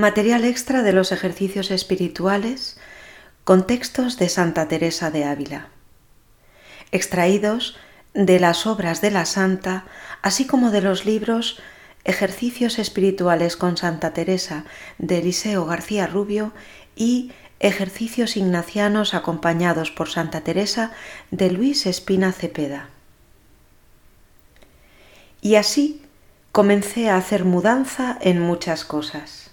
Material extra de los ejercicios espirituales con textos de Santa Teresa de Ávila. Extraídos de las obras de la Santa, así como de los libros Ejercicios espirituales con Santa Teresa de Eliseo García Rubio y Ejercicios ignacianos acompañados por Santa Teresa de Luis Espina Cepeda. Y así comencé a hacer mudanza en muchas cosas.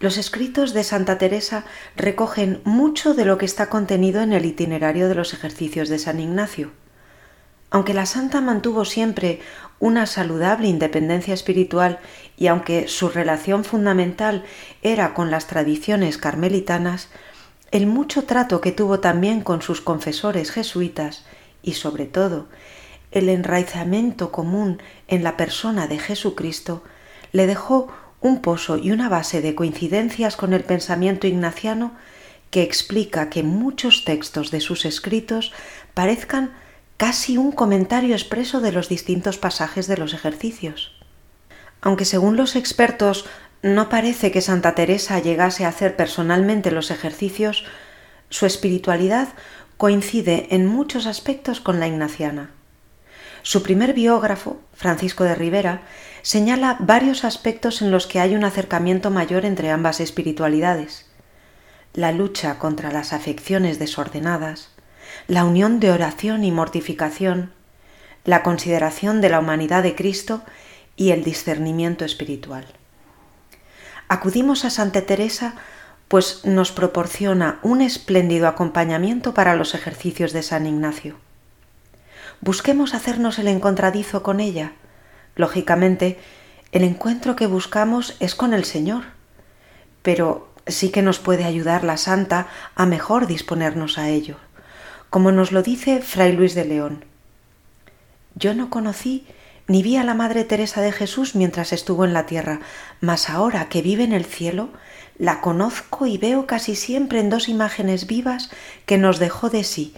Los escritos de Santa Teresa recogen mucho de lo que está contenido en el itinerario de los ejercicios de San Ignacio. Aunque la santa mantuvo siempre una saludable independencia espiritual y aunque su relación fundamental era con las tradiciones carmelitanas, el mucho trato que tuvo también con sus confesores jesuitas y sobre todo el enraizamiento común en la persona de Jesucristo le dejó un pozo y una base de coincidencias con el pensamiento ignaciano que explica que muchos textos de sus escritos parezcan casi un comentario expreso de los distintos pasajes de los ejercicios. Aunque según los expertos no parece que Santa Teresa llegase a hacer personalmente los ejercicios, su espiritualidad coincide en muchos aspectos con la ignaciana. Su primer biógrafo, Francisco de Rivera, señala varios aspectos en los que hay un acercamiento mayor entre ambas espiritualidades. La lucha contra las afecciones desordenadas, la unión de oración y mortificación, la consideración de la humanidad de Cristo y el discernimiento espiritual. Acudimos a Santa Teresa pues nos proporciona un espléndido acompañamiento para los ejercicios de San Ignacio. Busquemos hacernos el encontradizo con ella, Lógicamente, el encuentro que buscamos es con el Señor, pero sí que nos puede ayudar la Santa a mejor disponernos a ello, como nos lo dice Fray Luis de León. Yo no conocí ni vi a la Madre Teresa de Jesús mientras estuvo en la tierra, mas ahora que vive en el cielo, la conozco y veo casi siempre en dos imágenes vivas que nos dejó de sí,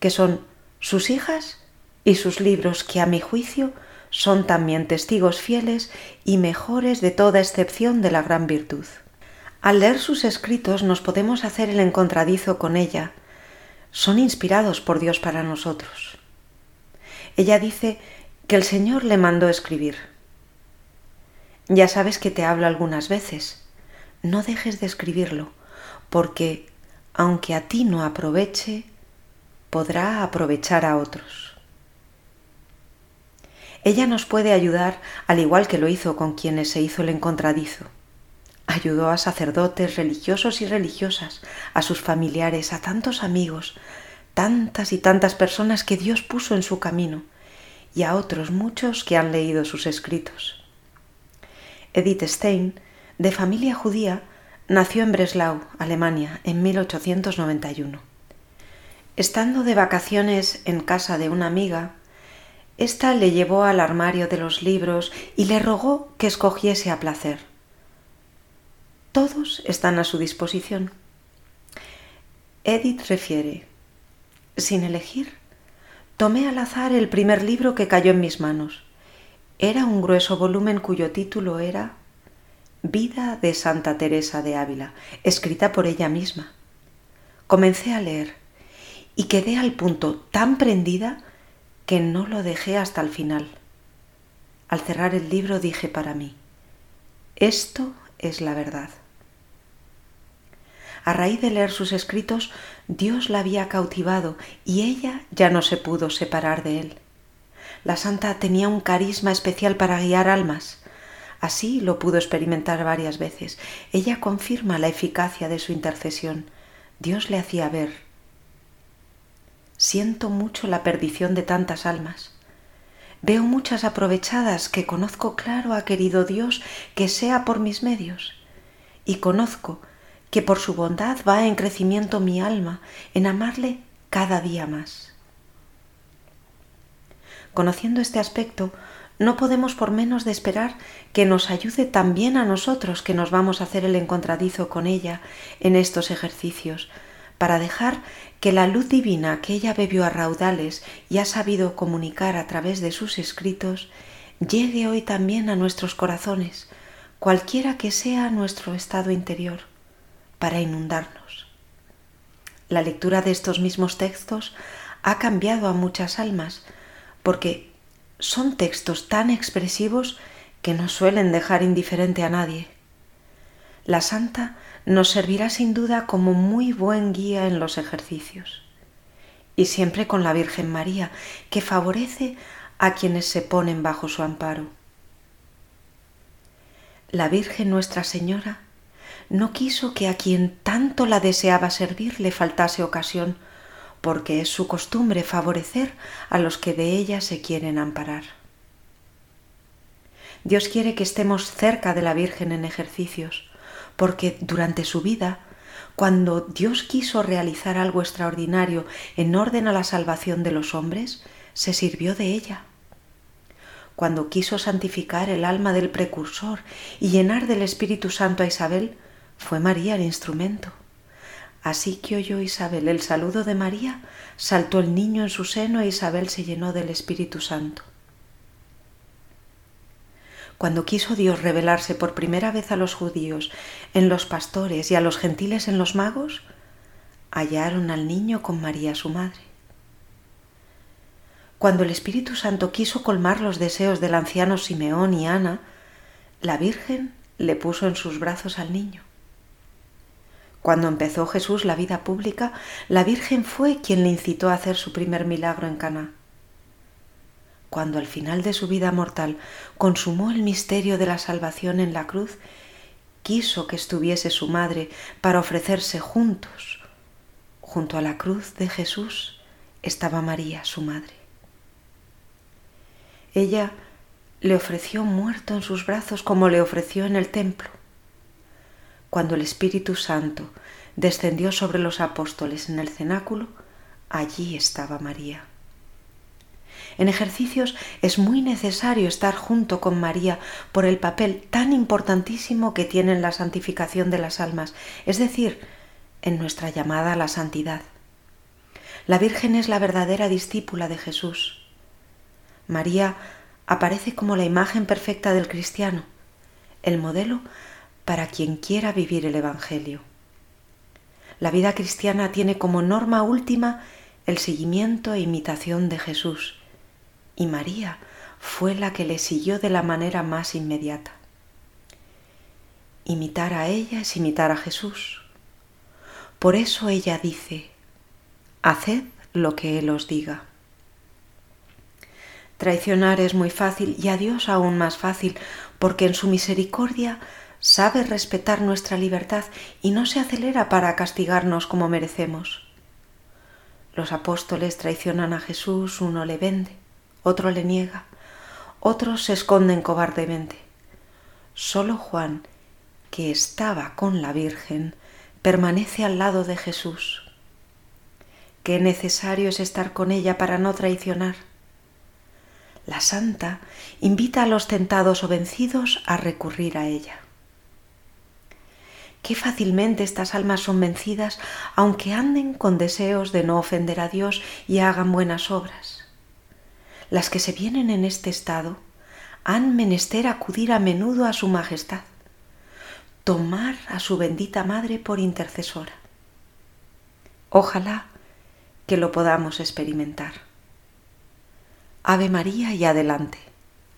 que son sus hijas y sus libros que a mi juicio son también testigos fieles y mejores de toda excepción de la gran virtud. Al leer sus escritos nos podemos hacer el encontradizo con ella. Son inspirados por Dios para nosotros. Ella dice que el Señor le mandó escribir. Ya sabes que te hablo algunas veces. No dejes de escribirlo, porque aunque a ti no aproveche, podrá aprovechar a otros. Ella nos puede ayudar al igual que lo hizo con quienes se hizo el encontradizo. Ayudó a sacerdotes, religiosos y religiosas, a sus familiares, a tantos amigos, tantas y tantas personas que Dios puso en su camino, y a otros muchos que han leído sus escritos. Edith Stein, de familia judía, nació en Breslau, Alemania, en 1891. Estando de vacaciones en casa de una amiga, esta le llevó al armario de los libros y le rogó que escogiese a placer. Todos están a su disposición. Edith refiere, sin elegir, tomé al azar el primer libro que cayó en mis manos. Era un grueso volumen cuyo título era Vida de Santa Teresa de Ávila, escrita por ella misma. Comencé a leer y quedé al punto tan prendida que no lo dejé hasta el final. Al cerrar el libro dije para mí, esto es la verdad. A raíz de leer sus escritos, Dios la había cautivado y ella ya no se pudo separar de él. La santa tenía un carisma especial para guiar almas. Así lo pudo experimentar varias veces. Ella confirma la eficacia de su intercesión. Dios le hacía ver Siento mucho la perdición de tantas almas. Veo muchas aprovechadas que conozco claro ha querido Dios que sea por mis medios. Y conozco que por su bondad va en crecimiento mi alma, en amarle cada día más. Conociendo este aspecto, no podemos por menos de esperar que nos ayude también a nosotros que nos vamos a hacer el encontradizo con ella en estos ejercicios, para dejar que la luz divina que ella bebió a raudales y ha sabido comunicar a través de sus escritos llegue hoy también a nuestros corazones, cualquiera que sea nuestro estado interior, para inundarnos. La lectura de estos mismos textos ha cambiado a muchas almas, porque son textos tan expresivos que no suelen dejar indiferente a nadie. La santa nos servirá sin duda como muy buen guía en los ejercicios. Y siempre con la Virgen María, que favorece a quienes se ponen bajo su amparo. La Virgen Nuestra Señora no quiso que a quien tanto la deseaba servir le faltase ocasión, porque es su costumbre favorecer a los que de ella se quieren amparar. Dios quiere que estemos cerca de la Virgen en ejercicios, porque durante su vida, cuando Dios quiso realizar algo extraordinario en orden a la salvación de los hombres, se sirvió de ella. Cuando quiso santificar el alma del precursor y llenar del Espíritu Santo a Isabel, fue María el instrumento. Así que oyó Isabel el saludo de María, saltó el niño en su seno e Isabel se llenó del Espíritu Santo. Cuando quiso Dios revelarse por primera vez a los judíos en los pastores y a los gentiles en los magos, hallaron al niño con María su madre. Cuando el Espíritu Santo quiso colmar los deseos del anciano Simeón y Ana, la Virgen le puso en sus brazos al niño. Cuando empezó Jesús la vida pública, la Virgen fue quien le incitó a hacer su primer milagro en Caná cuando al final de su vida mortal consumó el misterio de la salvación en la cruz, quiso que estuviese su madre para ofrecerse juntos. Junto a la cruz de Jesús estaba María, su madre. Ella le ofreció muerto en sus brazos como le ofreció en el templo. Cuando el Espíritu Santo descendió sobre los apóstoles en el cenáculo, allí estaba María. En ejercicios es muy necesario estar junto con María por el papel tan importantísimo que tiene en la santificación de las almas, es decir, en nuestra llamada a la santidad. La Virgen es la verdadera discípula de Jesús. María aparece como la imagen perfecta del cristiano, el modelo para quien quiera vivir el Evangelio. La vida cristiana tiene como norma última el seguimiento e imitación de Jesús y María fue la que le siguió de la manera más inmediata. Imitar a ella es imitar a Jesús. Por eso ella dice, haced lo que Él os diga. Traicionar es muy fácil y a Dios aún más fácil, porque en su misericordia sabe respetar nuestra libertad y no se acelera para castigarnos como merecemos. Los apóstoles traicionan a Jesús, uno le vende, otro le niega, otros se esconden cobardemente. Solo Juan, que estaba con la Virgen, permanece al lado de Jesús. Qué necesario es estar con ella para no traicionar. La santa invita a los tentados o vencidos a recurrir a ella. Qué fácilmente estas almas son vencidas aunque anden con deseos de no ofender a Dios y hagan buenas obras las que se vienen en este estado han menester acudir a menudo a su majestad, tomar a su bendita madre por intercesora. Ojalá que lo podamos experimentar. Ave María y adelante.